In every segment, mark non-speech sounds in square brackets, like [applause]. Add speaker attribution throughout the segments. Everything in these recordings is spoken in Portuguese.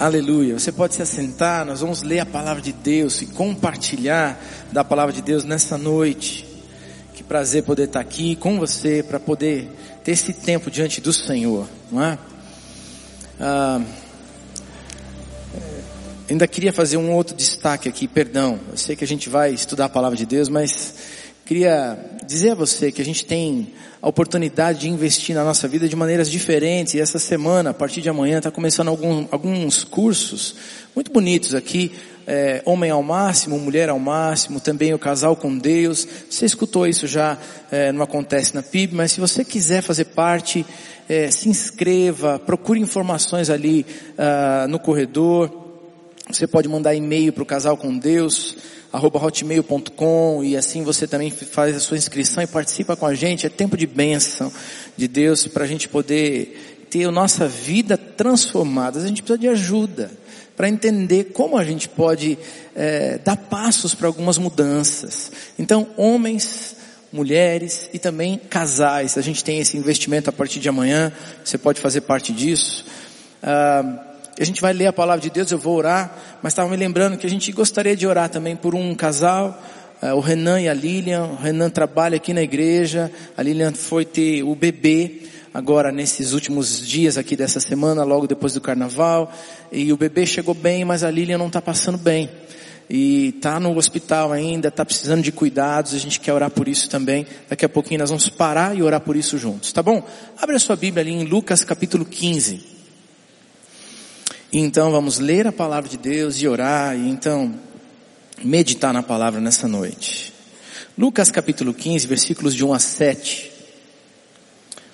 Speaker 1: Aleluia. Você pode se assentar, nós vamos ler a palavra de Deus e compartilhar da palavra de Deus nessa noite. Que prazer poder estar aqui com você para poder ter esse tempo diante do Senhor, não é? Ah, ainda queria fazer um outro destaque aqui, perdão. Eu sei que a gente vai estudar a palavra de Deus, mas queria dizer a você que a gente tem a oportunidade de investir na nossa vida de maneiras diferentes. E essa semana, a partir de amanhã, está começando algum, alguns cursos muito bonitos aqui. É, homem ao máximo, mulher ao máximo, também o casal com Deus. Você escutou isso já, é, não acontece na PIB, mas se você quiser fazer parte, é, se inscreva, procure informações ali uh, no corredor. Você pode mandar e-mail para o casal com Deus arroba hotmail.com e assim você também faz a sua inscrição e participa com a gente. É tempo de bênção de Deus para a gente poder ter a nossa vida transformada. A gente precisa de ajuda para entender como a gente pode é, dar passos para algumas mudanças. Então, homens, mulheres e também casais. A gente tem esse investimento a partir de amanhã. Você pode fazer parte disso. Ah, a gente vai ler a palavra de Deus, eu vou orar, mas estava me lembrando que a gente gostaria de orar também por um casal, uh, o Renan e a Lilian. O Renan trabalha aqui na igreja, a Lilian foi ter o bebê agora nesses últimos dias aqui dessa semana, logo depois do carnaval, e o bebê chegou bem, mas a Lilian não está passando bem. E está no hospital ainda, está precisando de cuidados, a gente quer orar por isso também. Daqui a pouquinho nós vamos parar e orar por isso juntos, tá bom? Abre a sua Bíblia ali em Lucas capítulo 15. Então vamos ler a palavra de Deus e orar e então meditar na palavra nessa noite. Lucas capítulo 15, versículos de 1 a 7.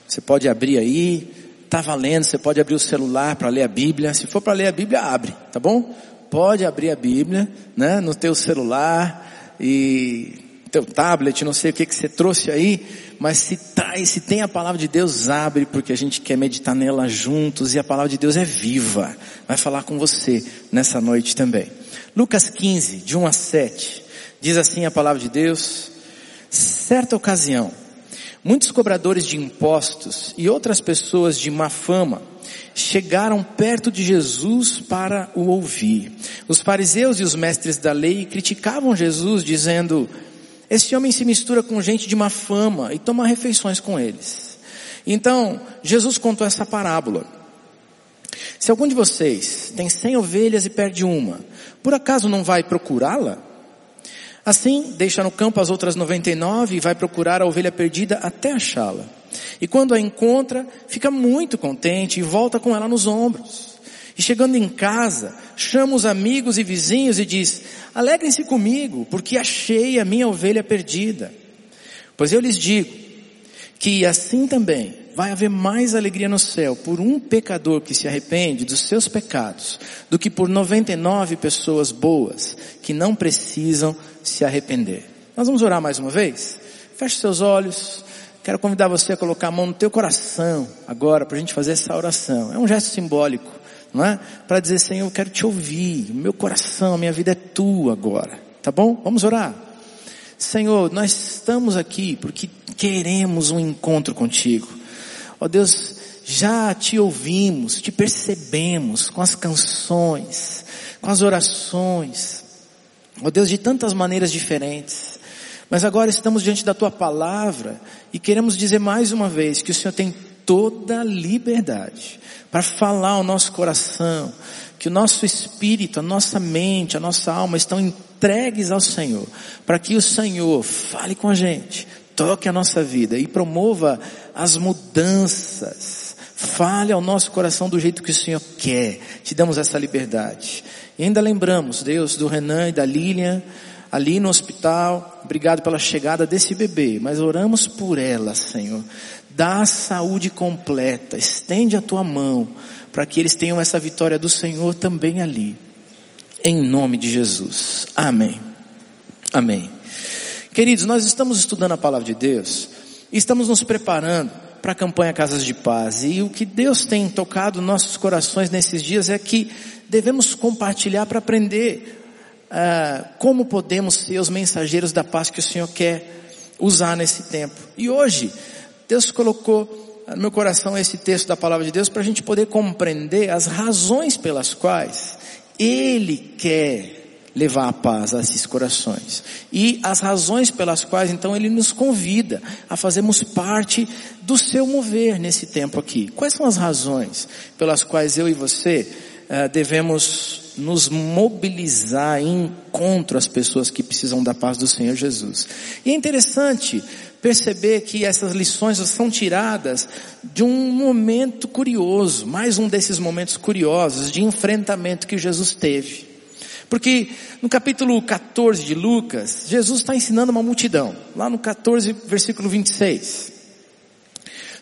Speaker 1: Você pode abrir aí, tá valendo, você pode abrir o celular para ler a Bíblia. Se for para ler a Bíblia, abre, tá bom? Pode abrir a Bíblia, né, no teu celular e teu tablet, não sei o que que você trouxe aí, mas se traz, se tem a palavra de Deus, abre, porque a gente quer meditar nela juntos e a palavra de Deus é viva. Vai falar com você nessa noite também. Lucas 15, de 1 a 7, diz assim a palavra de Deus, certa ocasião, muitos cobradores de impostos e outras pessoas de má fama chegaram perto de Jesus para o ouvir. Os fariseus e os mestres da lei criticavam Jesus dizendo, esse homem se mistura com gente de má fama e toma refeições com eles. Então, Jesus contou essa parábola. Se algum de vocês tem cem ovelhas e perde uma, por acaso não vai procurá-la? Assim, deixa no campo as outras noventa e nove e vai procurar a ovelha perdida até achá-la. E quando a encontra, fica muito contente e volta com ela nos ombros. E chegando em casa, chama os amigos e vizinhos e diz, alegrem-se comigo, porque achei a minha ovelha perdida. Pois eu lhes digo, que assim também vai haver mais alegria no céu por um pecador que se arrepende dos seus pecados, do que por 99 pessoas boas que não precisam se arrepender. Nós vamos orar mais uma vez? Feche seus olhos. Quero convidar você a colocar a mão no teu coração agora para a gente fazer essa oração. É um gesto simbólico não é? Para dizer, Senhor, eu quero te ouvir, meu coração, minha vida é tua agora, tá bom? Vamos orar. Senhor, nós estamos aqui porque queremos um encontro contigo. Ó Deus, já te ouvimos, te percebemos com as canções, com as orações. Ó Deus, de tantas maneiras diferentes. Mas agora estamos diante da tua palavra e queremos dizer mais uma vez que o Senhor tem toda a liberdade para falar ao nosso coração, que o nosso espírito, a nossa mente, a nossa alma estão entregues ao Senhor, para que o Senhor fale com a gente, toque a nossa vida e promova as mudanças. Fale ao nosso coração do jeito que o Senhor quer. Te damos essa liberdade. E ainda lembramos, Deus, do Renan e da Lilian, ali no hospital. Obrigado pela chegada desse bebê, mas oramos por ela, Senhor dá saúde completa, estende a tua mão, para que eles tenham essa vitória do Senhor também ali. Em nome de Jesus. Amém. Amém. Queridos, nós estamos estudando a palavra de Deus e estamos nos preparando para a campanha Casas de Paz. E o que Deus tem tocado nossos corações nesses dias é que devemos compartilhar para aprender uh, como podemos ser os mensageiros da paz que o Senhor quer usar nesse tempo. E hoje, Deus colocou no meu coração esse texto da palavra de Deus para a gente poder compreender as razões pelas quais Ele quer levar a paz a esses corações. E as razões pelas quais então Ele nos convida a fazermos parte do seu mover nesse tempo aqui. Quais são as razões pelas quais eu e você uh, devemos nos mobilizar em encontro às pessoas que precisam da paz do Senhor Jesus? E é interessante perceber que essas lições são tiradas de um momento curioso, mais um desses momentos curiosos de enfrentamento que Jesus teve. Porque no capítulo 14 de Lucas, Jesus está ensinando uma multidão, lá no 14, versículo 26.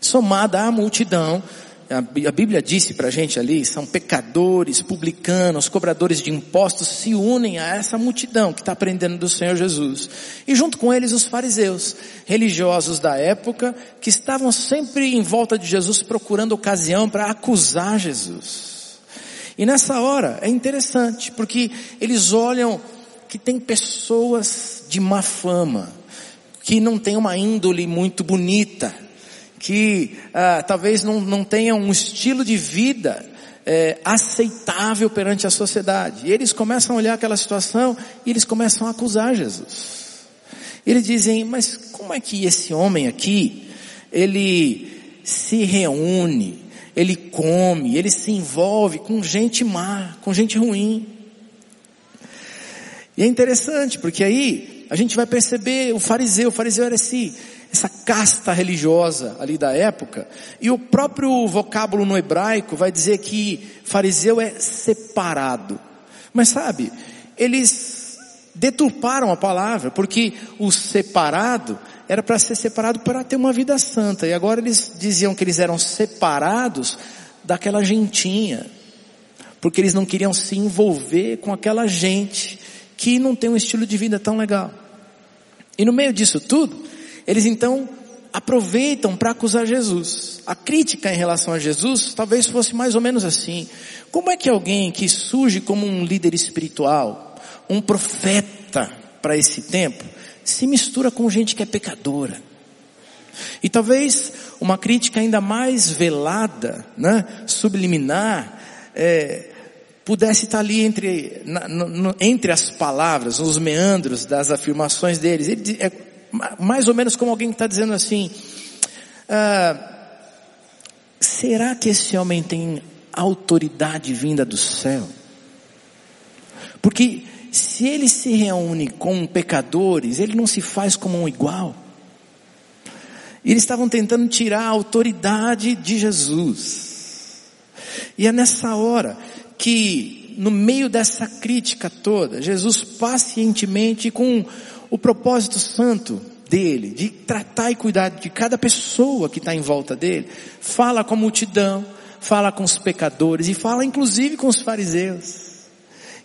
Speaker 1: Somada à multidão, a Bíblia disse para a gente ali, são pecadores, publicanos, cobradores de impostos, se unem a essa multidão que está aprendendo do Senhor Jesus. E junto com eles os fariseus, religiosos da época, que estavam sempre em volta de Jesus procurando ocasião para acusar Jesus. E nessa hora é interessante, porque eles olham que tem pessoas de má fama, que não tem uma índole muito bonita, que ah, talvez não, não tenham um estilo de vida é, aceitável perante a sociedade. E eles começam a olhar aquela situação e eles começam a acusar Jesus. Eles dizem, mas como é que esse homem aqui, ele se reúne, ele come, ele se envolve com gente má, com gente ruim. E é interessante, porque aí a gente vai perceber o fariseu, o fariseu era esse, essa casta religiosa ali da época, e o próprio vocábulo no hebraico vai dizer que fariseu é separado. Mas sabe, eles deturparam a palavra, porque o separado era para ser separado para ter uma vida santa, e agora eles diziam que eles eram separados daquela gentinha, porque eles não queriam se envolver com aquela gente que não tem um estilo de vida tão legal. E no meio disso tudo, eles então aproveitam para acusar Jesus. A crítica em relação a Jesus talvez fosse mais ou menos assim. Como é que alguém que surge como um líder espiritual, um profeta para esse tempo, se mistura com gente que é pecadora? E talvez uma crítica ainda mais velada, né, subliminar, é, pudesse estar ali entre, na, no, entre as palavras, nos meandros das afirmações deles. Ele, é, mais ou menos como alguém que está dizendo assim, ah, será que esse homem tem autoridade vinda do céu? Porque se ele se reúne com pecadores, ele não se faz como um igual. Eles estavam tentando tirar a autoridade de Jesus. E é nessa hora que, no meio dessa crítica toda, Jesus pacientemente com o propósito santo dele, de tratar e cuidar de cada pessoa que está em volta dele, fala com a multidão, fala com os pecadores e fala inclusive com os fariseus.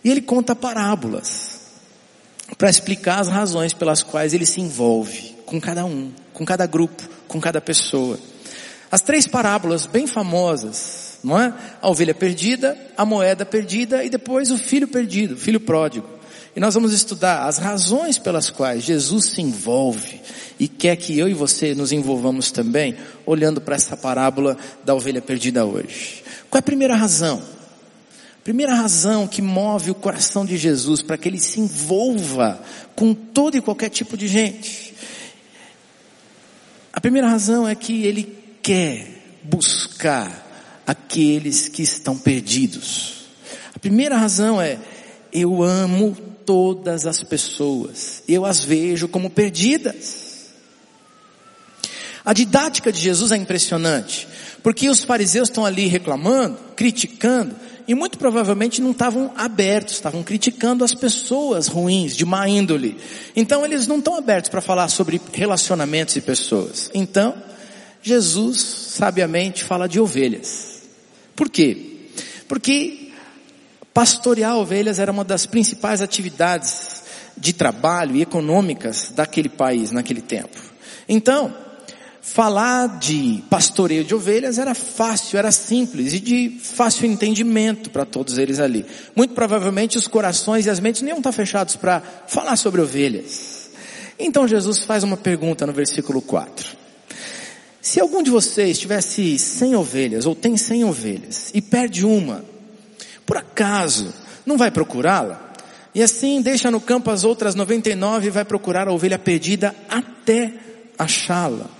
Speaker 1: E ele conta parábolas para explicar as razões pelas quais ele se envolve com cada um, com cada grupo, com cada pessoa. As três parábolas bem famosas, não é? A ovelha perdida, a moeda perdida e depois o filho perdido, o filho pródigo. E nós vamos estudar as razões pelas quais Jesus se envolve e quer que eu e você nos envolvamos também, olhando para essa parábola da ovelha perdida hoje. Qual é a primeira razão? Primeira razão que move o coração de Jesus para que ele se envolva com todo e qualquer tipo de gente. A primeira razão é que ele quer buscar aqueles que estão perdidos. A primeira razão é eu amo todas as pessoas. Eu as vejo como perdidas. A didática de Jesus é impressionante, porque os fariseus estão ali reclamando, criticando, e muito provavelmente não estavam abertos, estavam criticando as pessoas ruins, de má índole. Então eles não estão abertos para falar sobre relacionamentos e pessoas. Então, Jesus sabiamente fala de ovelhas. Por quê? Porque Pastorear ovelhas era uma das principais atividades de trabalho e econômicas daquele país naquele tempo. Então, falar de pastoreio de ovelhas era fácil, era simples e de fácil entendimento para todos eles ali. Muito provavelmente os corações e as mentes nem estar fechados para falar sobre ovelhas. Então Jesus faz uma pergunta no versículo 4. Se algum de vocês tivesse 100 ovelhas, ou tem 100 ovelhas, e perde uma, por acaso, não vai procurá-la? E assim deixa no campo as outras 99 e vai procurar a ovelha perdida até achá-la.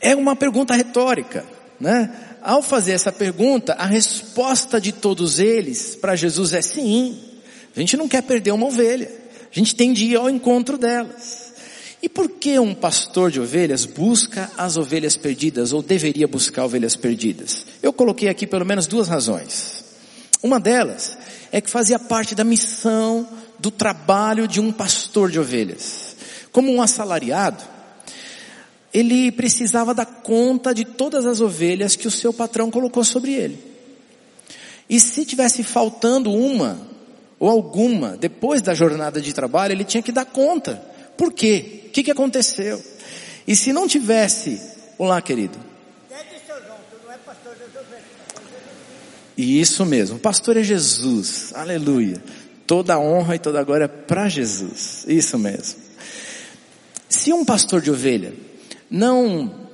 Speaker 1: É uma pergunta retórica, né? Ao fazer essa pergunta, a resposta de todos eles para Jesus é sim. A gente não quer perder uma ovelha. A gente tem de ir ao encontro delas. E por que um pastor de ovelhas busca as ovelhas perdidas ou deveria buscar ovelhas perdidas? Eu coloquei aqui pelo menos duas razões. Uma delas é que fazia parte da missão do trabalho de um pastor de ovelhas. Como um assalariado, ele precisava dar conta de todas as ovelhas que o seu patrão colocou sobre ele. E se tivesse faltando uma ou alguma depois da jornada de trabalho, ele tinha que dar conta. Por quê? O que, que aconteceu? E se não tivesse, olá querido, Isso mesmo, o pastor é Jesus, aleluia. Toda a honra e toda a glória para Jesus, isso mesmo. Se um pastor de ovelha não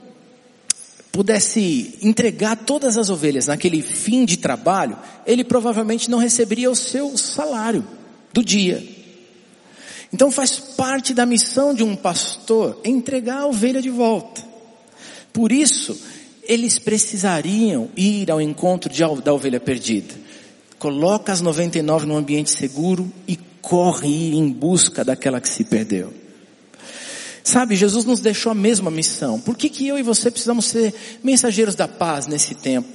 Speaker 1: pudesse entregar todas as ovelhas naquele fim de trabalho, ele provavelmente não receberia o seu salário do dia. Então faz parte da missão de um pastor entregar a ovelha de volta. Por isso, eles precisariam ir ao encontro de, da ovelha perdida. Coloca as 99 num ambiente seguro e corre em busca daquela que se perdeu. Sabe, Jesus nos deixou a mesma missão. Por que, que eu e você precisamos ser mensageiros da paz nesse tempo?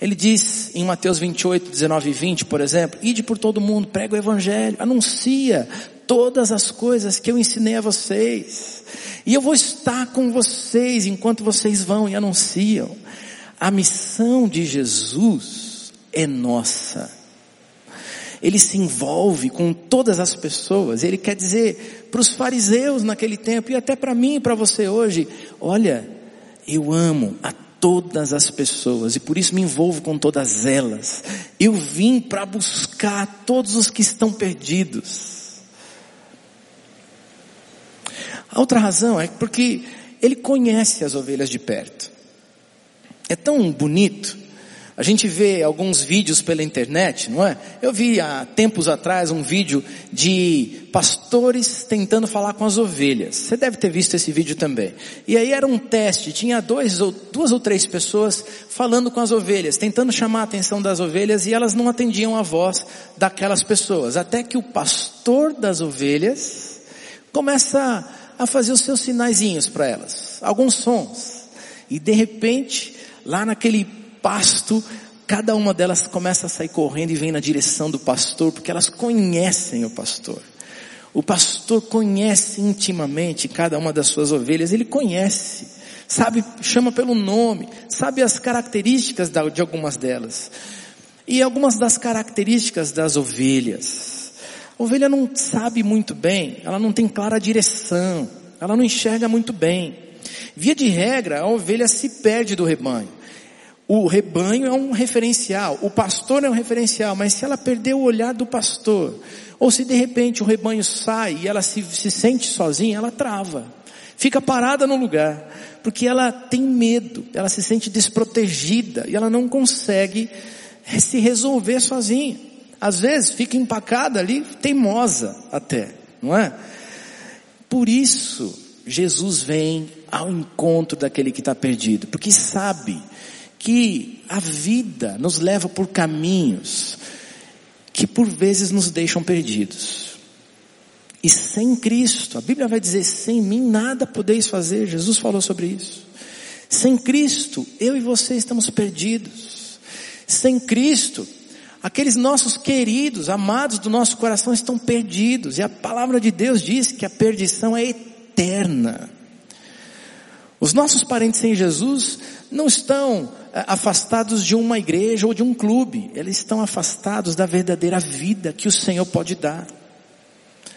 Speaker 1: Ele diz em Mateus 28, 19 e 20, por exemplo, ide por todo mundo, prega o evangelho, anuncia todas as coisas que eu ensinei a vocês. E eu vou estar com vocês enquanto vocês vão e anunciam. A missão de Jesus é nossa. Ele se envolve com todas as pessoas. Ele quer dizer para os fariseus naquele tempo e até para mim e para você hoje: olha, eu amo a todas as pessoas e por isso me envolvo com todas elas. Eu vim para buscar todos os que estão perdidos. A outra razão é porque ele conhece as ovelhas de perto. É tão bonito. A gente vê alguns vídeos pela internet, não é? Eu vi há tempos atrás um vídeo de pastores tentando falar com as ovelhas. Você deve ter visto esse vídeo também. E aí era um teste, tinha dois ou, duas ou três pessoas falando com as ovelhas, tentando chamar a atenção das ovelhas e elas não atendiam a voz daquelas pessoas. Até que o pastor das ovelhas começa a fazer os seus sinaizinhos para elas, alguns sons. E de repente, lá naquele pasto, cada uma delas começa a sair correndo e vem na direção do pastor, porque elas conhecem o pastor. O pastor conhece intimamente cada uma das suas ovelhas, ele conhece, sabe, chama pelo nome, sabe as características de algumas delas. E algumas das características das ovelhas. A ovelha não sabe muito bem, ela não tem clara direção, ela não enxerga muito bem. Via de regra, a ovelha se perde do rebanho. O rebanho é um referencial, o pastor é um referencial, mas se ela perder o olhar do pastor, ou se de repente o rebanho sai e ela se, se sente sozinha, ela trava. Fica parada no lugar, porque ela tem medo, ela se sente desprotegida e ela não consegue se resolver sozinha às vezes fica empacada ali, teimosa até, não é? Por isso, Jesus vem ao encontro daquele que está perdido, porque sabe que a vida nos leva por caminhos que por vezes nos deixam perdidos. E sem Cristo, a Bíblia vai dizer, sem mim nada podeis fazer, Jesus falou sobre isso. Sem Cristo, eu e você estamos perdidos. Sem Cristo, Aqueles nossos queridos, amados do nosso coração estão perdidos. E a palavra de Deus diz que a perdição é eterna. Os nossos parentes sem Jesus não estão eh, afastados de uma igreja ou de um clube. Eles estão afastados da verdadeira vida que o Senhor pode dar.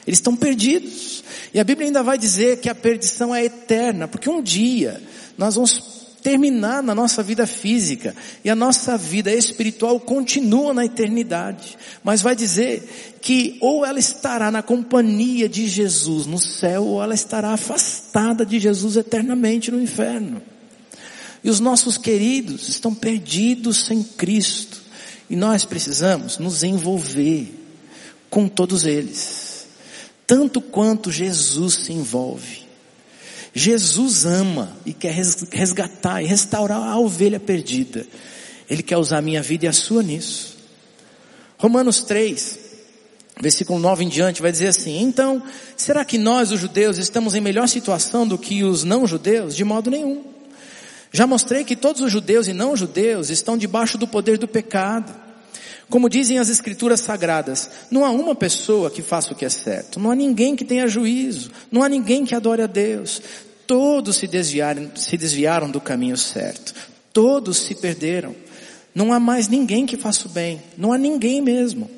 Speaker 1: Eles estão perdidos. E a Bíblia ainda vai dizer que a perdição é eterna, porque um dia nós vamos terminar na nossa vida física e a nossa vida espiritual continua na eternidade. Mas vai dizer que ou ela estará na companhia de Jesus no céu ou ela estará afastada de Jesus eternamente no inferno. E os nossos queridos estão perdidos sem Cristo. E nós precisamos nos envolver com todos eles. Tanto quanto Jesus se envolve. Jesus ama e quer resgatar e restaurar a ovelha perdida. Ele quer usar a minha vida e a sua nisso. Romanos 3, versículo 9 em diante, vai dizer assim: Então, será que nós, os judeus, estamos em melhor situação do que os não-judeus? De modo nenhum. Já mostrei que todos os judeus e não-judeus estão debaixo do poder do pecado. Como dizem as escrituras sagradas, não há uma pessoa que faça o que é certo, não há ninguém que tenha juízo, não há ninguém que adore a Deus. Todos se desviaram, se desviaram do caminho certo, todos se perderam. Não há mais ninguém que faça o bem, não há ninguém mesmo.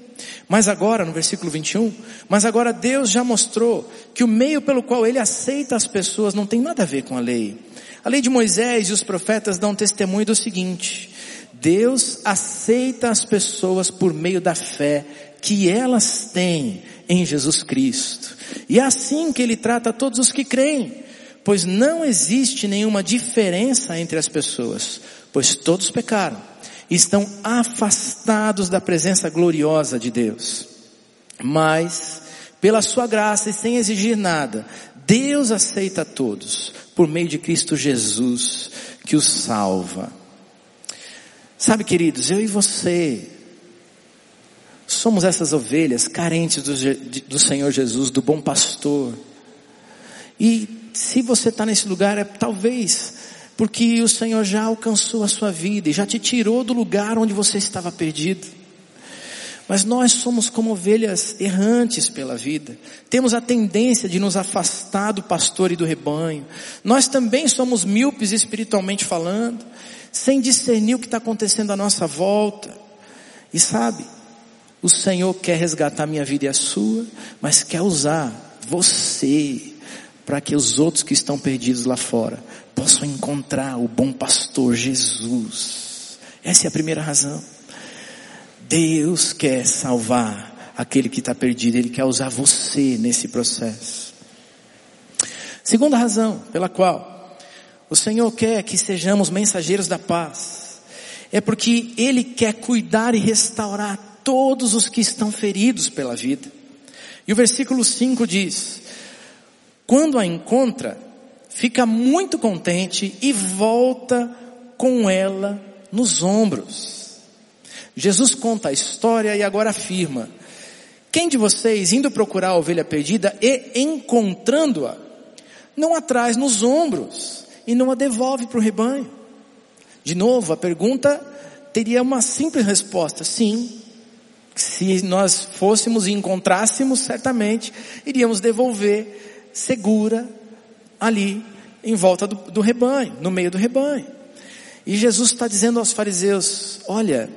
Speaker 1: Mas agora, no versículo 21, mas agora Deus já mostrou que o meio pelo qual Ele aceita as pessoas não tem nada a ver com a lei. A lei de Moisés e os profetas dão testemunho do seguinte, Deus aceita as pessoas por meio da fé que elas têm em Jesus Cristo. E é assim que Ele trata todos os que creem, pois não existe nenhuma diferença entre as pessoas, pois todos pecaram e estão afastados da presença gloriosa de Deus. Mas, pela sua graça e sem exigir nada, Deus aceita todos por meio de Cristo Jesus, que os salva. Sabe, queridos, eu e você somos essas ovelhas carentes do, do Senhor Jesus, do bom pastor. E se você está nesse lugar, é talvez porque o Senhor já alcançou a sua vida e já te tirou do lugar onde você estava perdido. Mas nós somos como ovelhas errantes pela vida. Temos a tendência de nos afastar do pastor e do rebanho. Nós também somos míopes espiritualmente falando sem discernir o que está acontecendo à nossa volta. E sabe, o Senhor quer resgatar minha vida e a sua, mas quer usar você para que os outros que estão perdidos lá fora possam encontrar o bom pastor Jesus. Essa é a primeira razão. Deus quer salvar aquele que está perdido, Ele quer usar você nesse processo. Segunda razão pela qual o Senhor quer que sejamos mensageiros da paz. É porque Ele quer cuidar e restaurar todos os que estão feridos pela vida. E o versículo 5 diz, quando a encontra, fica muito contente e volta com ela nos ombros. Jesus conta a história e agora afirma, quem de vocês indo procurar a ovelha perdida e encontrando-a, não a traz nos ombros e não a devolve para o rebanho. De novo, a pergunta teria uma simples resposta, sim. Se nós fôssemos e encontrássemos, certamente iríamos devolver segura ali em volta do, do rebanho, no meio do rebanho. E Jesus está dizendo aos fariseus, olha,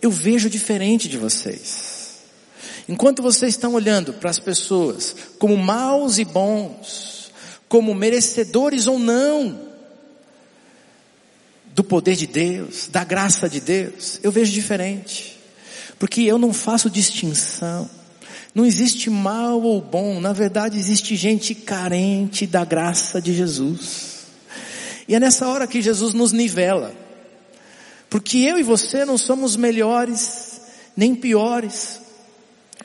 Speaker 1: eu vejo diferente de vocês. Enquanto vocês estão olhando para as pessoas como maus e bons, como merecedores ou não do poder de Deus, da graça de Deus, eu vejo diferente. Porque eu não faço distinção. Não existe mal ou bom, na verdade existe gente carente da graça de Jesus. E é nessa hora que Jesus nos nivela. Porque eu e você não somos melhores nem piores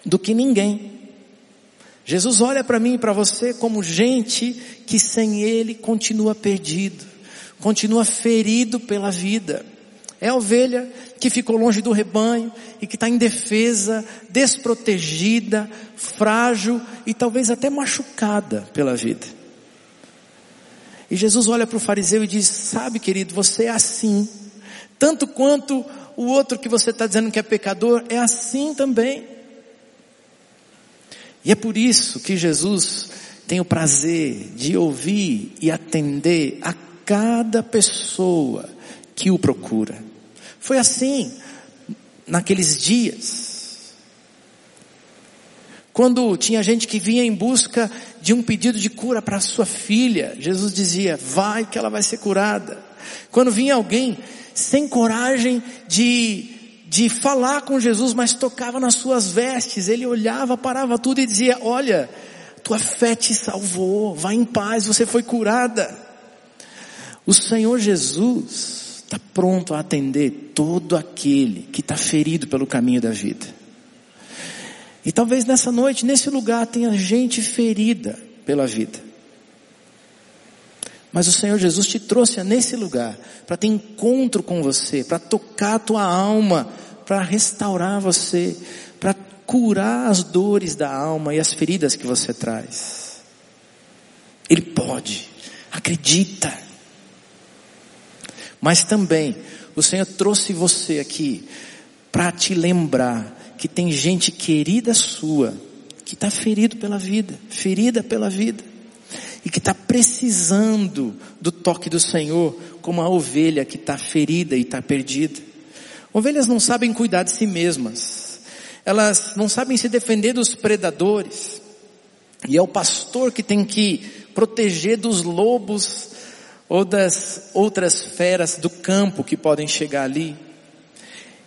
Speaker 1: do que ninguém. Jesus olha para mim e para você como gente que sem Ele continua perdido, continua ferido pela vida. É a ovelha que ficou longe do rebanho e que está indefesa, desprotegida, frágil e talvez até machucada pela vida. E Jesus olha para o fariseu e diz, sabe querido, você é assim. Tanto quanto o outro que você está dizendo que é pecador, é assim também. E é por isso que Jesus tem o prazer de ouvir e atender a cada pessoa que o procura. Foi assim naqueles dias. Quando tinha gente que vinha em busca de um pedido de cura para sua filha, Jesus dizia, vai que ela vai ser curada. Quando vinha alguém sem coragem de de falar com Jesus, mas tocava nas suas vestes, ele olhava, parava tudo e dizia: Olha, tua fé te salvou, vá em paz, você foi curada. O Senhor Jesus está pronto a atender todo aquele que está ferido pelo caminho da vida. E talvez nessa noite, nesse lugar, tenha gente ferida pela vida. Mas o Senhor Jesus te trouxe nesse lugar para ter encontro com você, para tocar a tua alma, para restaurar você, para curar as dores da alma e as feridas que você traz. Ele pode, acredita. Mas também o Senhor trouxe você aqui para te lembrar que tem gente querida sua que está ferido pela vida, ferida pela vida e que está precisando do toque do Senhor, como a ovelha que está ferida e está perdida. Ovelhas não sabem cuidar de si mesmas, elas não sabem se defender dos predadores, e é o pastor que tem que proteger dos lobos ou das outras feras do campo que podem chegar ali.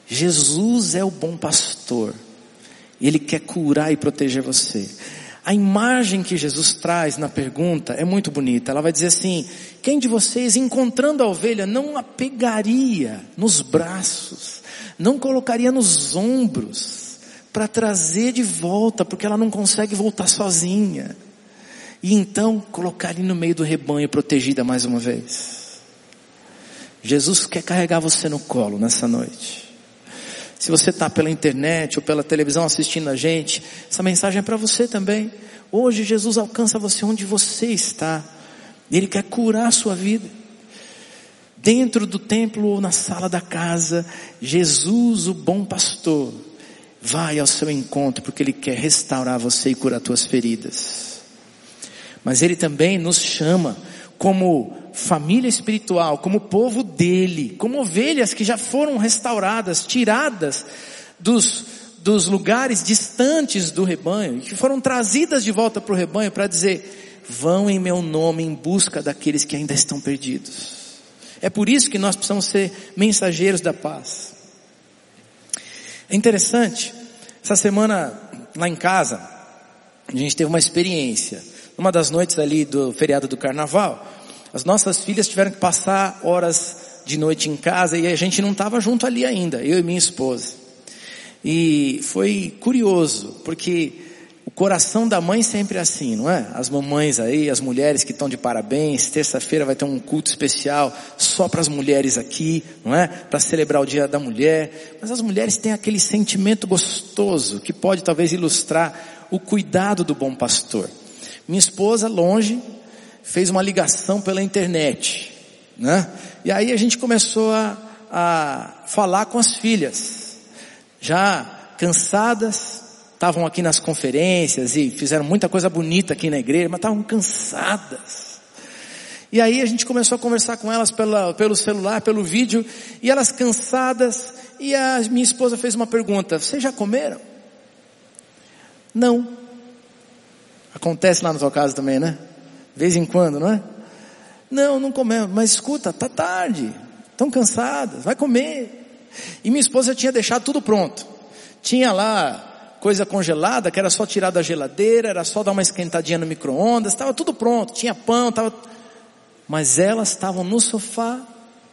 Speaker 1: Jesus é o bom pastor, ele quer curar e proteger você. A imagem que Jesus traz na pergunta é muito bonita. Ela vai dizer assim: quem de vocês, encontrando a ovelha, não a pegaria nos braços, não colocaria nos ombros, para trazer de volta, porque ela não consegue voltar sozinha, e então colocaria no meio do rebanho, protegida mais uma vez? Jesus quer carregar você no colo nessa noite. Se você está pela internet ou pela televisão assistindo a gente, essa mensagem é para você também. Hoje Jesus alcança você onde você está. Ele quer curar a sua vida. Dentro do templo ou na sala da casa, Jesus, o bom pastor, vai ao seu encontro porque ele quer restaurar você e curar tuas feridas. Mas ele também nos chama como família espiritual, como povo dele, como ovelhas que já foram restauradas, tiradas dos, dos lugares distantes do rebanho, que foram trazidas de volta para o rebanho para dizer, vão em meu nome em busca daqueles que ainda estão perdidos. É por isso que nós precisamos ser mensageiros da paz. É interessante, essa semana lá em casa, a gente teve uma experiência. Numa das noites ali do feriado do carnaval, as nossas filhas tiveram que passar horas de noite em casa e a gente não estava junto ali ainda, eu e minha esposa. E foi curioso, porque o coração da mãe sempre é assim, não é? As mamães aí, as mulheres que estão de parabéns, terça-feira vai ter um culto especial só para as mulheres aqui, não é? Para celebrar o dia da mulher. Mas as mulheres têm aquele sentimento gostoso que pode talvez ilustrar o cuidado do bom pastor. Minha esposa, longe, fez uma ligação pela internet, né? E aí a gente começou a, a falar com as filhas, já cansadas, estavam aqui nas conferências e fizeram muita coisa bonita aqui na igreja, mas estavam cansadas. E aí a gente começou a conversar com elas pela, pelo celular, pelo vídeo, e elas cansadas, e a minha esposa fez uma pergunta, vocês já comeram? Não. Acontece lá na tua casa também, né? De vez em quando, não é? Não, não comemos. Mas escuta, tá tarde. Estão cansadas. Vai comer. E minha esposa tinha deixado tudo pronto. Tinha lá coisa congelada, que era só tirar da geladeira, era só dar uma esquentadinha no micro-ondas, estava tudo pronto, tinha pão, estava... Mas elas estavam no sofá,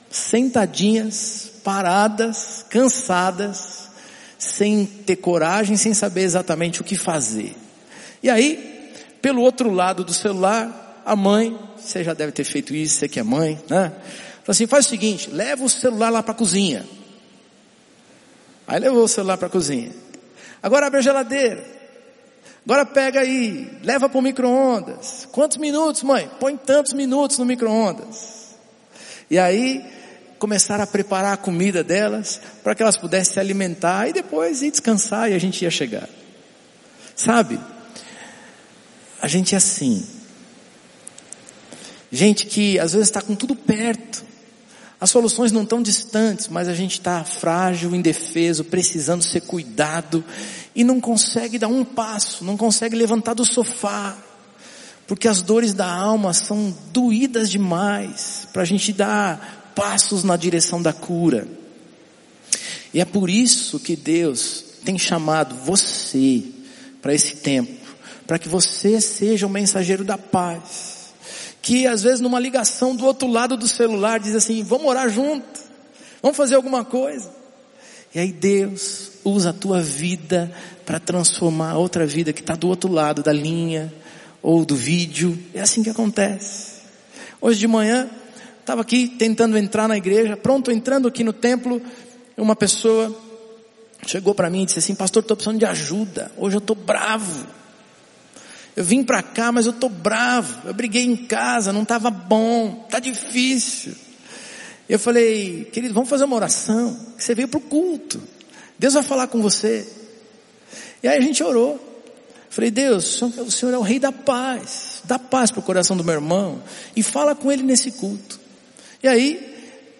Speaker 1: sentadinhas, paradas, cansadas, sem ter coragem, sem saber exatamente o que fazer. E aí, pelo outro lado do celular, a mãe, você já deve ter feito isso, você que é mãe, né? Falou assim, faz o seguinte, leva o celular lá para a cozinha. Aí levou o celular para a cozinha. Agora abre a geladeira. Agora pega aí, leva para o micro-ondas. Quantos minutos, mãe? Põe tantos minutos no micro-ondas. E aí começaram a preparar a comida delas para que elas pudessem se alimentar e depois ir descansar e a gente ia chegar. Sabe? A gente é assim. Gente que às vezes está com tudo perto. As soluções não estão distantes, mas a gente está frágil, indefeso, precisando ser cuidado e não consegue dar um passo, não consegue levantar do sofá, porque as dores da alma são doídas demais para a gente dar passos na direção da cura. E é por isso que Deus tem chamado você para esse tempo, para que você seja o mensageiro da paz. Que às vezes numa ligação do outro lado do celular diz assim, vamos orar junto, vamos fazer alguma coisa. E aí Deus usa a tua vida para transformar outra vida que está do outro lado da linha ou do vídeo. É assim que acontece. Hoje de manhã, estava aqui tentando entrar na igreja, pronto, entrando aqui no templo, uma pessoa chegou para mim e disse assim, pastor, estou precisando de ajuda, hoje eu estou bravo. Eu vim para cá, mas eu estou bravo. Eu briguei em casa, não estava bom, está difícil. Eu falei, querido, vamos fazer uma oração. Você veio para o culto. Deus vai falar com você. E aí a gente orou. Falei, Deus, o Senhor é o rei da paz. Dá paz para o coração do meu irmão. E fala com ele nesse culto. E aí,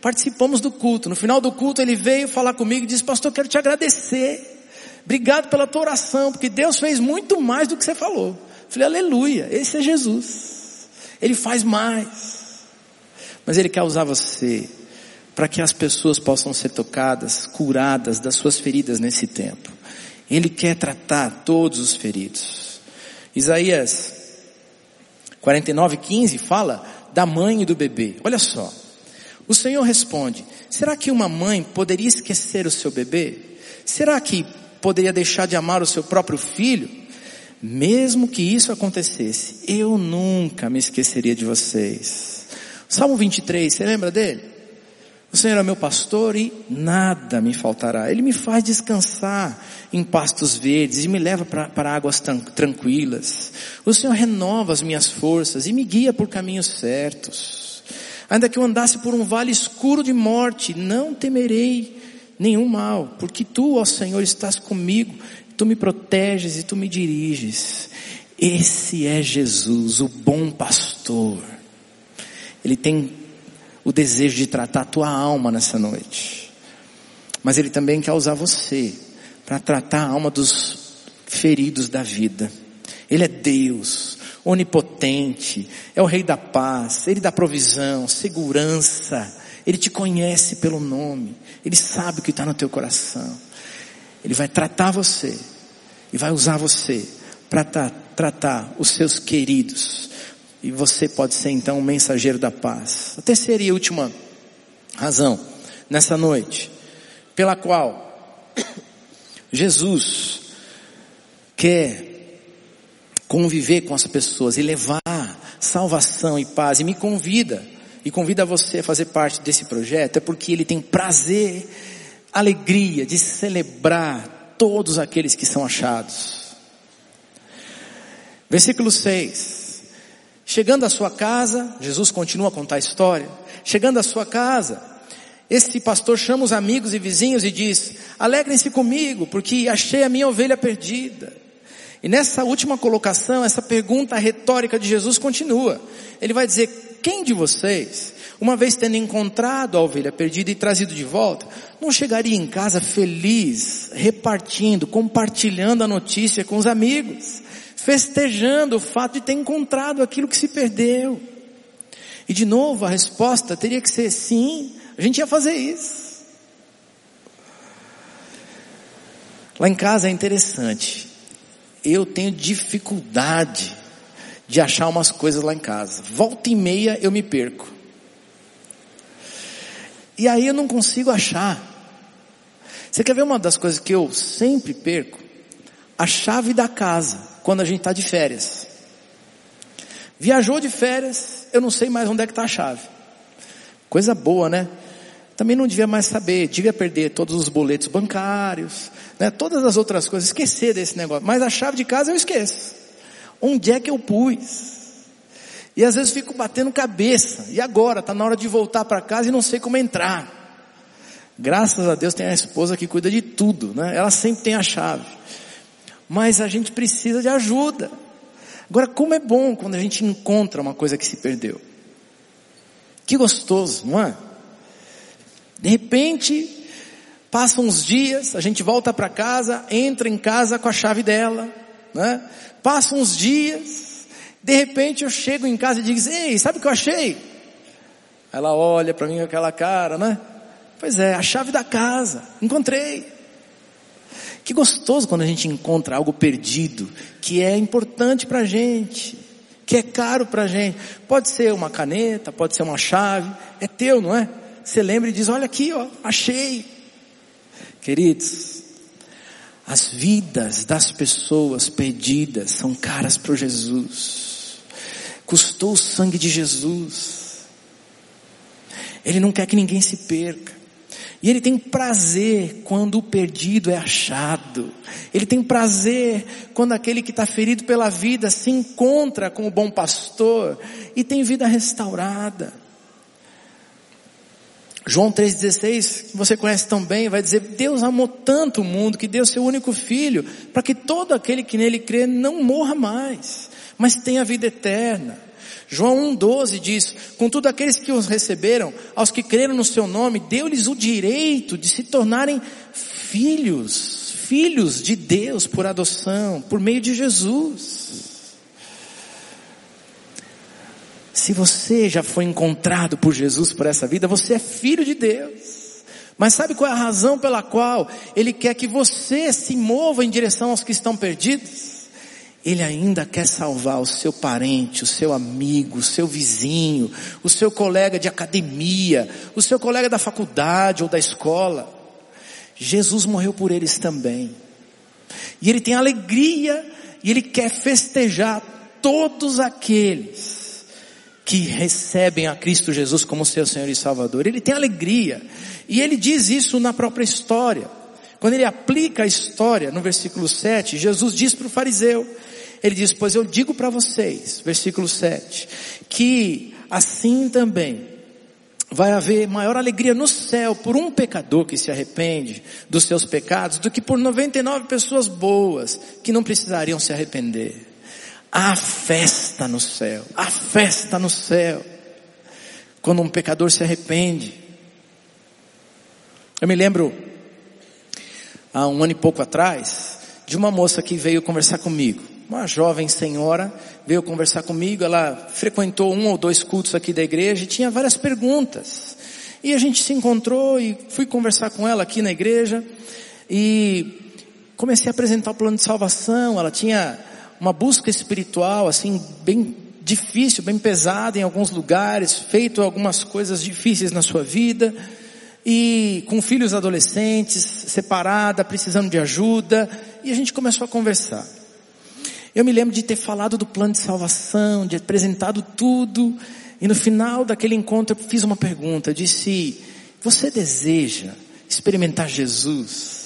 Speaker 1: participamos do culto. No final do culto ele veio falar comigo e disse, pastor, quero te agradecer. Obrigado pela tua oração, porque Deus fez muito mais do que você falou. Falei, aleluia, esse é Jesus. Ele faz mais. Mas Ele quer usar você para que as pessoas possam ser tocadas, curadas das suas feridas nesse tempo. Ele quer tratar todos os feridos. Isaías 49, 15 fala da mãe e do bebê. Olha só. O Senhor responde: Será que uma mãe poderia esquecer o seu bebê? Será que poderia deixar de amar o seu próprio filho? Mesmo que isso acontecesse, eu nunca me esqueceria de vocês. Salmo 23, você lembra dele? O Senhor é meu pastor e nada me faltará. Ele me faz descansar em pastos verdes e me leva para águas tranquilas. O Senhor renova as minhas forças e me guia por caminhos certos. Ainda que eu andasse por um vale escuro de morte, não temerei nenhum mal, porque tu, ó Senhor, estás comigo, tu me proteges e tu me diriges. Esse é Jesus, o bom pastor. Ele tem o desejo de tratar a tua alma nessa noite. Mas ele também quer usar você para tratar a alma dos feridos da vida. Ele é Deus onipotente, é o rei da paz, ele dá provisão, segurança, ele te conhece pelo nome, ele sabe o que está no teu coração. Ele vai tratar você e vai usar você para tratar os seus queridos. E você pode ser então um mensageiro da paz. A terceira e última razão nessa noite, pela qual [coughs] Jesus quer conviver com as pessoas e levar salvação e paz e me convida e convida você a fazer parte desse projeto é porque ele tem prazer, alegria de celebrar todos aqueles que são achados. Versículo 6. Chegando à sua casa, Jesus continua a contar a história. Chegando à sua casa, esse pastor chama os amigos e vizinhos e diz: Alegrem-se comigo, porque achei a minha ovelha perdida. E nessa última colocação, essa pergunta retórica de Jesus continua. Ele vai dizer, quem de vocês, uma vez tendo encontrado a ovelha perdida e trazido de volta, não chegaria em casa feliz, repartindo, compartilhando a notícia com os amigos, festejando o fato de ter encontrado aquilo que se perdeu? E de novo, a resposta teria que ser sim, a gente ia fazer isso. Lá em casa é interessante eu tenho dificuldade de achar umas coisas lá em casa. Volta e meia eu me perco. E aí eu não consigo achar. Você quer ver uma das coisas que eu sempre perco? A chave da casa, quando a gente está de férias. Viajou de férias, eu não sei mais onde é que está a chave. Coisa boa, né? Também não devia mais saber, devia perder todos os boletos bancários, né, todas as outras coisas, esquecer desse negócio. Mas a chave de casa eu esqueço. Onde é que eu pus? E às vezes fico batendo cabeça. E agora? Está na hora de voltar para casa e não sei como entrar. Graças a Deus tem a esposa que cuida de tudo, né? Ela sempre tem a chave. Mas a gente precisa de ajuda. Agora, como é bom quando a gente encontra uma coisa que se perdeu. Que gostoso, não é? De repente, passam uns dias, a gente volta para casa, entra em casa com a chave dela, né? Passam uns dias, de repente eu chego em casa e digo, ei, sabe o que eu achei? Ela olha para mim com aquela cara, né? Pois é, a chave da casa. Encontrei. Que gostoso quando a gente encontra algo perdido, que é importante para a gente, que é caro para a gente. Pode ser uma caneta, pode ser uma chave, é teu, não é? Você lembra e diz, olha aqui, ó, achei. Queridos, as vidas das pessoas perdidas são caras para Jesus. Custou o sangue de Jesus. Ele não quer que ninguém se perca. E ele tem prazer quando o perdido é achado. Ele tem prazer quando aquele que está ferido pela vida se encontra com o bom pastor e tem vida restaurada. João 3,16, que você conhece tão bem, vai dizer, Deus amou tanto o mundo que deu seu único filho, para que todo aquele que nele crê não morra mais, mas tenha vida eterna. João 1,12 diz, contudo aqueles que os receberam, aos que creram no seu nome, deu-lhes o direito de se tornarem filhos, filhos de Deus por adoção, por meio de Jesus. Se você já foi encontrado por Jesus por essa vida, você é filho de Deus. Mas sabe qual é a razão pela qual Ele quer que você se mova em direção aos que estão perdidos? Ele ainda quer salvar o seu parente, o seu amigo, o seu vizinho, o seu colega de academia, o seu colega da faculdade ou da escola. Jesus morreu por eles também. E Ele tem alegria e Ele quer festejar todos aqueles que recebem a Cristo Jesus como seu Senhor e Salvador. Ele tem alegria. E ele diz isso na própria história. Quando ele aplica a história no versículo 7, Jesus diz para o fariseu, ele diz, pois eu digo para vocês, versículo 7, que assim também vai haver maior alegria no céu por um pecador que se arrepende dos seus pecados do que por 99 pessoas boas que não precisariam se arrepender. Há festa no céu, há festa no céu, quando um pecador se arrepende. Eu me lembro, há um ano e pouco atrás, de uma moça que veio conversar comigo. Uma jovem senhora veio conversar comigo, ela frequentou um ou dois cultos aqui da igreja e tinha várias perguntas. E a gente se encontrou e fui conversar com ela aqui na igreja e comecei a apresentar o plano de salvação. Ela tinha uma busca espiritual assim bem difícil, bem pesada em alguns lugares, feito algumas coisas difíceis na sua vida e com filhos adolescentes, separada, precisando de ajuda, e a gente começou a conversar. Eu me lembro de ter falado do plano de salvação, de apresentado tudo, e no final daquele encontro eu fiz uma pergunta, eu disse, você deseja experimentar Jesus?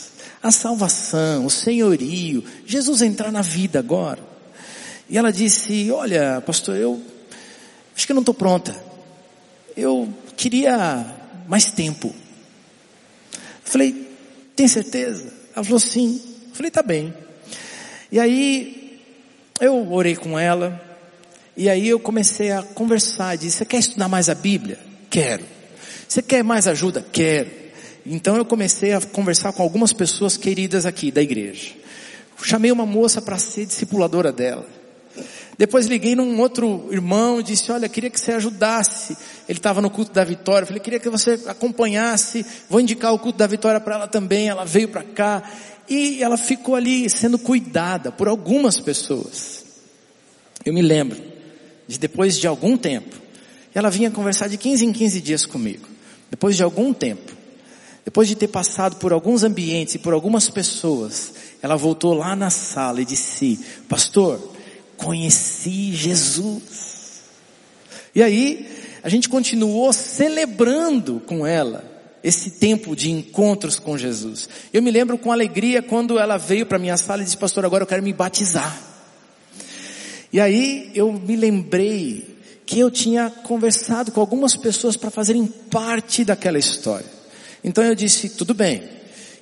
Speaker 1: a salvação, o senhorio, Jesus entrar na vida agora. E ela disse, olha, pastor, eu acho que eu não estou pronta. Eu queria mais tempo. Falei, tem certeza? Ela falou sim. Falei, tá bem. E aí, eu orei com ela, e aí eu comecei a conversar, disse, você quer estudar mais a Bíblia? Quero. Você quer mais ajuda? Quero. Então eu comecei a conversar com algumas pessoas queridas aqui da igreja. Chamei uma moça para ser discipuladora dela. Depois liguei num outro irmão e disse, olha, queria que você ajudasse. Ele estava no culto da vitória. falei, queria que você acompanhasse. Vou indicar o culto da vitória para ela também. Ela veio para cá. E ela ficou ali sendo cuidada por algumas pessoas. Eu me lembro de depois de algum tempo. Ela vinha conversar de 15 em 15 dias comigo. Depois de algum tempo. Depois de ter passado por alguns ambientes e por algumas pessoas, ela voltou lá na sala e disse, pastor, conheci Jesus. E aí, a gente continuou celebrando com ela esse tempo de encontros com Jesus. Eu me lembro com alegria quando ela veio para minha sala e disse, pastor, agora eu quero me batizar. E aí eu me lembrei que eu tinha conversado com algumas pessoas para fazerem parte daquela história. Então eu disse, tudo bem,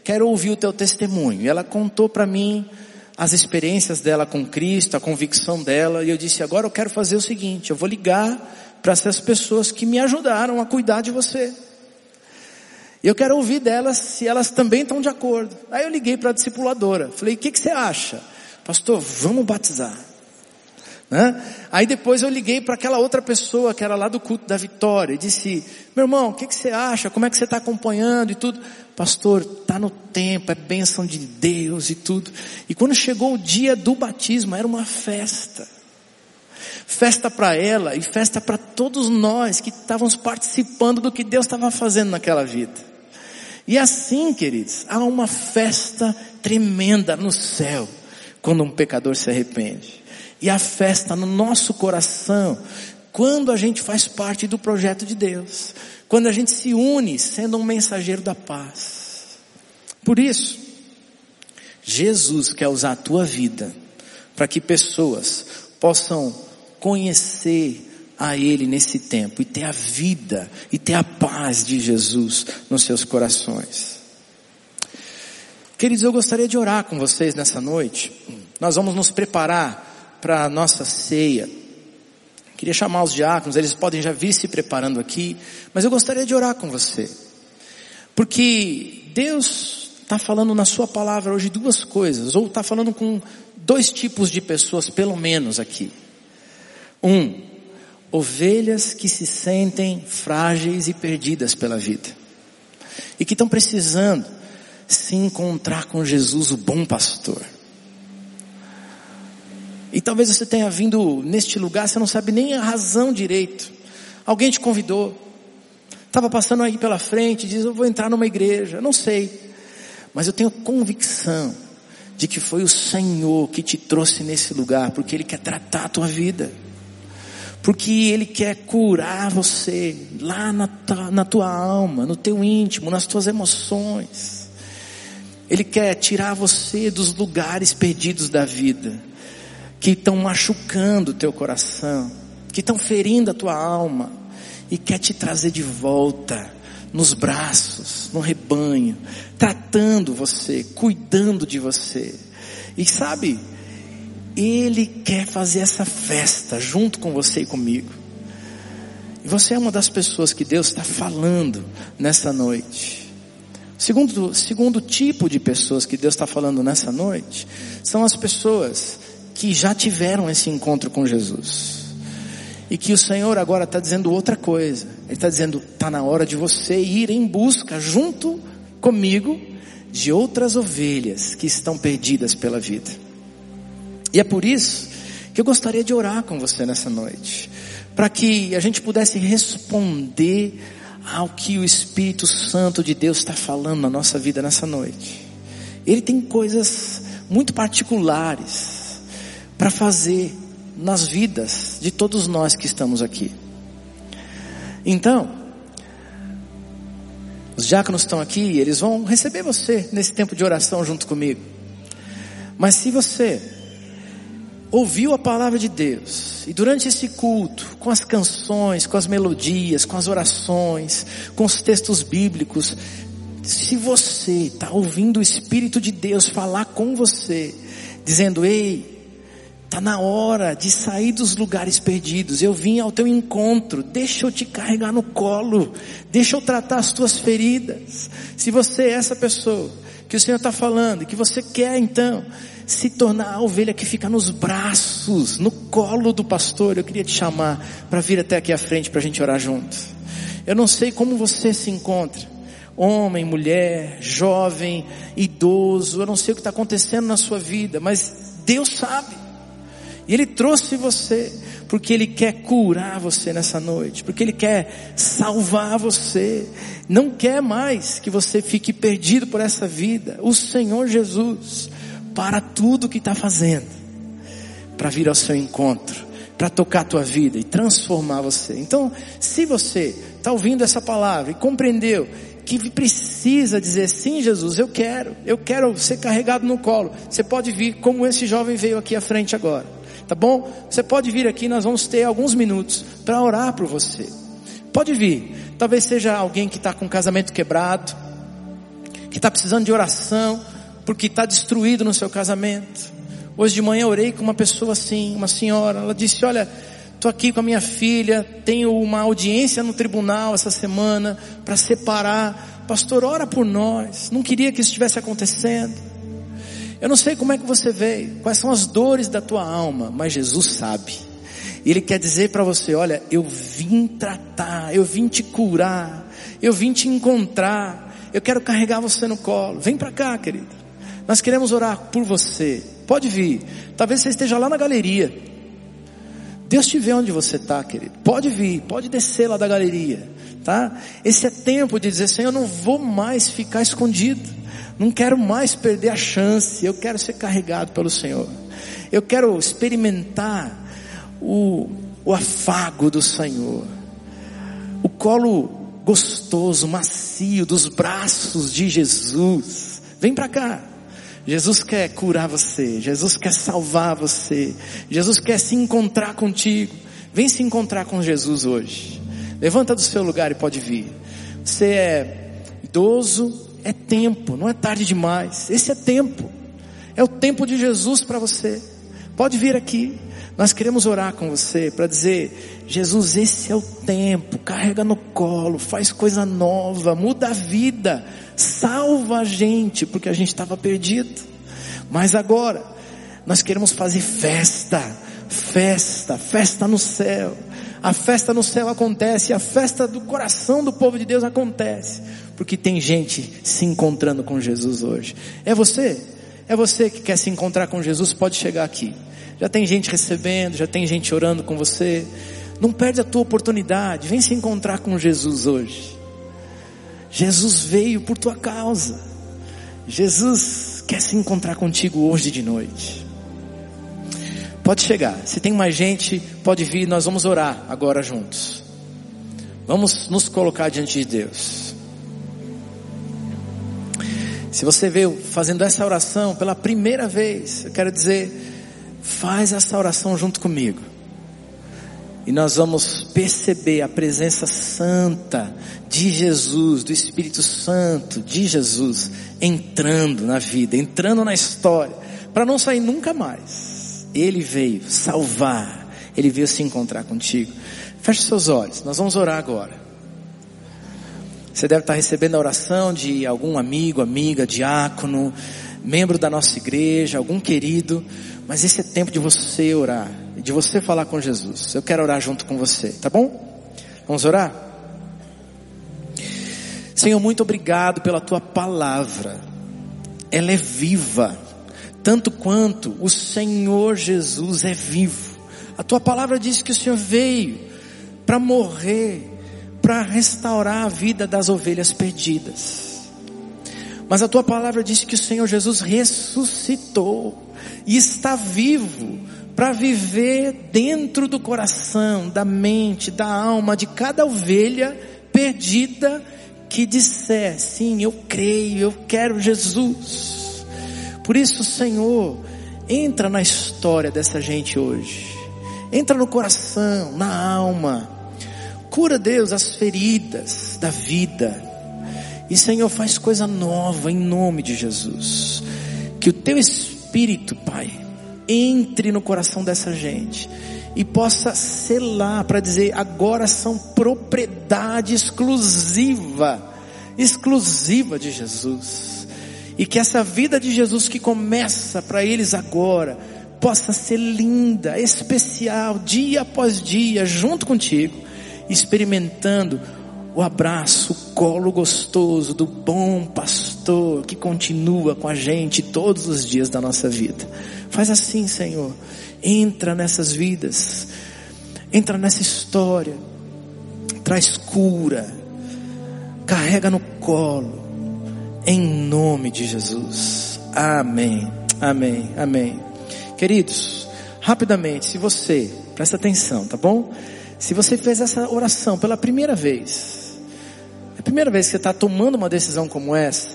Speaker 1: quero ouvir o teu testemunho. E ela contou para mim as experiências dela com Cristo, a convicção dela, e eu disse, agora eu quero fazer o seguinte, eu vou ligar para essas pessoas que me ajudaram a cuidar de você. E eu quero ouvir delas se elas também estão de acordo. Aí eu liguei para a discipuladora, falei, o que, que você acha? Pastor, vamos batizar. Né? Aí depois eu liguei para aquela outra pessoa que era lá do culto da vitória e disse, meu irmão, o que, que você acha? Como é que você está acompanhando e tudo? Pastor, está no tempo, é bênção de Deus e tudo. E quando chegou o dia do batismo, era uma festa. Festa para ela e festa para todos nós que estávamos participando do que Deus estava fazendo naquela vida. E assim, queridos, há uma festa tremenda no céu quando um pecador se arrepende e a festa no nosso coração quando a gente faz parte do projeto de Deus, quando a gente se une sendo um mensageiro da paz. Por isso, Jesus quer usar a tua vida para que pessoas possam conhecer a Ele nesse tempo e ter a vida e ter a paz de Jesus nos seus corações. Queridos, eu gostaria de orar com vocês nessa noite. Nós vamos nos preparar para a nossa ceia. Queria chamar os diáconos, eles podem já vir se preparando aqui, mas eu gostaria de orar com você. Porque Deus está falando na sua palavra hoje duas coisas, ou está falando com dois tipos de pessoas, pelo menos aqui. Um, ovelhas que se sentem frágeis e perdidas pela vida. E que estão precisando se encontrar com Jesus, o bom pastor. E talvez você tenha vindo neste lugar, você não sabe nem a razão direito. Alguém te convidou. Estava passando aí pela frente, diz, eu vou entrar numa igreja. Não sei. Mas eu tenho convicção de que foi o Senhor que te trouxe nesse lugar, porque Ele quer tratar a tua vida. Porque Ele quer curar você lá na tua, na tua alma, no teu íntimo, nas tuas emoções. Ele quer tirar você dos lugares perdidos da vida que estão machucando o teu coração, que estão ferindo a tua alma e quer te trazer de volta nos braços, no rebanho, tratando você, cuidando de você. E sabe, ele quer fazer essa festa junto com você e comigo. E você é uma das pessoas que Deus está falando nessa noite. Segundo, segundo tipo de pessoas que Deus está falando nessa noite, são as pessoas que já tiveram esse encontro com Jesus. E que o Senhor agora está dizendo outra coisa. Ele está dizendo, está na hora de você ir em busca, junto comigo, de outras ovelhas que estão perdidas pela vida. E é por isso que eu gostaria de orar com você nessa noite. Para que a gente pudesse responder ao que o Espírito Santo de Deus está falando na nossa vida nessa noite. Ele tem coisas muito particulares para fazer nas vidas de todos nós que estamos aqui. Então, os diáconos estão aqui, eles vão receber você nesse tempo de oração junto comigo. Mas se você ouviu a palavra de Deus e durante esse culto, com as canções, com as melodias, com as orações, com os textos bíblicos, se você está ouvindo o Espírito de Deus falar com você, dizendo: Ei, Está na hora de sair dos lugares perdidos. Eu vim ao teu encontro. Deixa eu te carregar no colo. Deixa eu tratar as tuas feridas. Se você é essa pessoa que o Senhor está falando, que você quer então se tornar a ovelha que fica nos braços, no colo do pastor, eu queria te chamar para vir até aqui à frente para a gente orar junto. Eu não sei como você se encontra homem, mulher, jovem, idoso, eu não sei o que está acontecendo na sua vida, mas Deus sabe. E Ele trouxe você porque Ele quer curar você nessa noite, porque Ele quer salvar você, não quer mais que você fique perdido por essa vida. O Senhor Jesus, para tudo que está fazendo, para vir ao seu encontro, para tocar a tua vida e transformar você. Então, se você está ouvindo essa palavra e compreendeu que precisa dizer sim, Jesus, eu quero, eu quero ser carregado no colo. Você pode vir como esse jovem veio aqui à frente agora tá bom? Você pode vir aqui, nós vamos ter alguns minutos para orar por você. Pode vir. Talvez seja alguém que está com casamento quebrado, que está precisando de oração, porque está destruído no seu casamento. Hoje de manhã orei com uma pessoa assim, uma senhora, ela disse, olha, estou aqui com a minha filha, tenho uma audiência no tribunal essa semana para separar. Pastor, ora por nós. Não queria que isso estivesse acontecendo. Eu não sei como é que você veio, quais são as dores da tua alma, mas Jesus sabe. Ele quer dizer para você: olha, eu vim tratar, eu vim te curar, eu vim te encontrar, eu quero carregar você no colo. Vem para cá, querido. Nós queremos orar por você. Pode vir. Talvez você esteja lá na galeria. Deus te vê onde você está, querido. Pode vir, pode descer lá da galeria, tá? Esse é tempo de dizer, Senhor, eu não vou mais ficar escondido. Não quero mais perder a chance. Eu quero ser carregado pelo Senhor. Eu quero experimentar o, o afago do Senhor, o colo gostoso, macio dos braços de Jesus. Vem para cá. Jesus quer curar você, Jesus quer salvar você, Jesus quer se encontrar contigo. Vem se encontrar com Jesus hoje. Levanta do seu lugar e pode vir. Você é idoso, é tempo, não é tarde demais. Esse é tempo. É o tempo de Jesus para você. Pode vir aqui. Nós queremos orar com você para dizer: Jesus, esse é o tempo, carrega no colo, faz coisa nova, muda a vida, salva a gente, porque a gente estava perdido. Mas agora, nós queremos fazer festa, festa, festa no céu. A festa no céu acontece, a festa do coração do povo de Deus acontece, porque tem gente se encontrando com Jesus hoje. É você? É você que quer se encontrar com Jesus? Pode chegar aqui. Já tem gente recebendo, já tem gente orando com você. Não perde a tua oportunidade. Vem se encontrar com Jesus hoje. Jesus veio por tua causa. Jesus quer se encontrar contigo hoje de noite. Pode chegar. Se tem mais gente, pode vir. Nós vamos orar agora juntos. Vamos nos colocar diante de Deus. Se você veio fazendo essa oração pela primeira vez, eu quero dizer, Faz essa oração junto comigo. E nós vamos perceber a presença santa de Jesus, do Espírito Santo de Jesus, entrando na vida, entrando na história, para não sair nunca mais. Ele veio salvar, ele veio se encontrar contigo. Feche seus olhos, nós vamos orar agora. Você deve estar recebendo a oração de algum amigo, amiga, diácono, membro da nossa igreja, algum querido. Mas esse é tempo de você orar, de você falar com Jesus. Eu quero orar junto com você, tá bom? Vamos orar? Senhor, muito obrigado pela tua palavra. Ela é viva, tanto quanto o Senhor Jesus é vivo. A tua palavra diz que o Senhor veio para morrer, para restaurar a vida das ovelhas perdidas. Mas a tua palavra diz que o Senhor Jesus ressuscitou e está vivo para viver dentro do coração, da mente, da alma de cada ovelha perdida que disser, sim, eu creio, eu quero Jesus. Por isso, Senhor, entra na história dessa gente hoje. Entra no coração, na alma. Cura, Deus, as feridas da vida e Senhor, faz coisa nova em nome de Jesus. Que o teu Espírito, Pai, entre no coração dessa gente e possa selar para dizer agora são propriedade exclusiva, exclusiva de Jesus. E que essa vida de Jesus que começa para eles agora possa ser linda, especial, dia após dia, junto contigo, experimentando o abraço, o colo gostoso do bom pastor que continua com a gente todos os dias da nossa vida. Faz assim, Senhor. Entra nessas vidas, entra nessa história, traz cura, carrega no colo, em nome de Jesus. Amém, amém, amém. Queridos, rapidamente, se você, presta atenção, tá bom? Se você fez essa oração pela primeira vez, a primeira vez que você está tomando uma decisão como essa,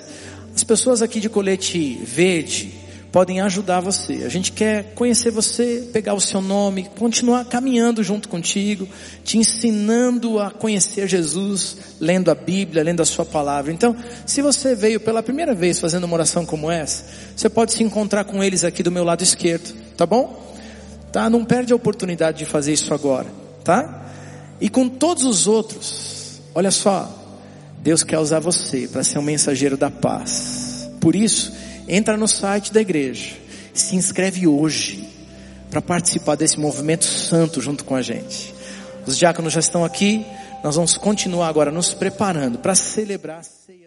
Speaker 1: as pessoas aqui de colete verde podem ajudar você. A gente quer conhecer você, pegar o seu nome, continuar caminhando junto contigo, te ensinando a conhecer Jesus, lendo a Bíblia, lendo a sua palavra. Então, se você veio pela primeira vez fazendo uma oração como essa, você pode se encontrar com eles aqui do meu lado esquerdo, tá bom? Tá? Não perde a oportunidade de fazer isso agora, tá? E com todos os outros, olha só, Deus quer usar você para ser um mensageiro da paz. Por isso, entra no site da igreja, se inscreve hoje para participar desse movimento santo junto com a gente. Os diáconos já estão aqui, nós vamos continuar agora nos preparando para celebrar a ceia.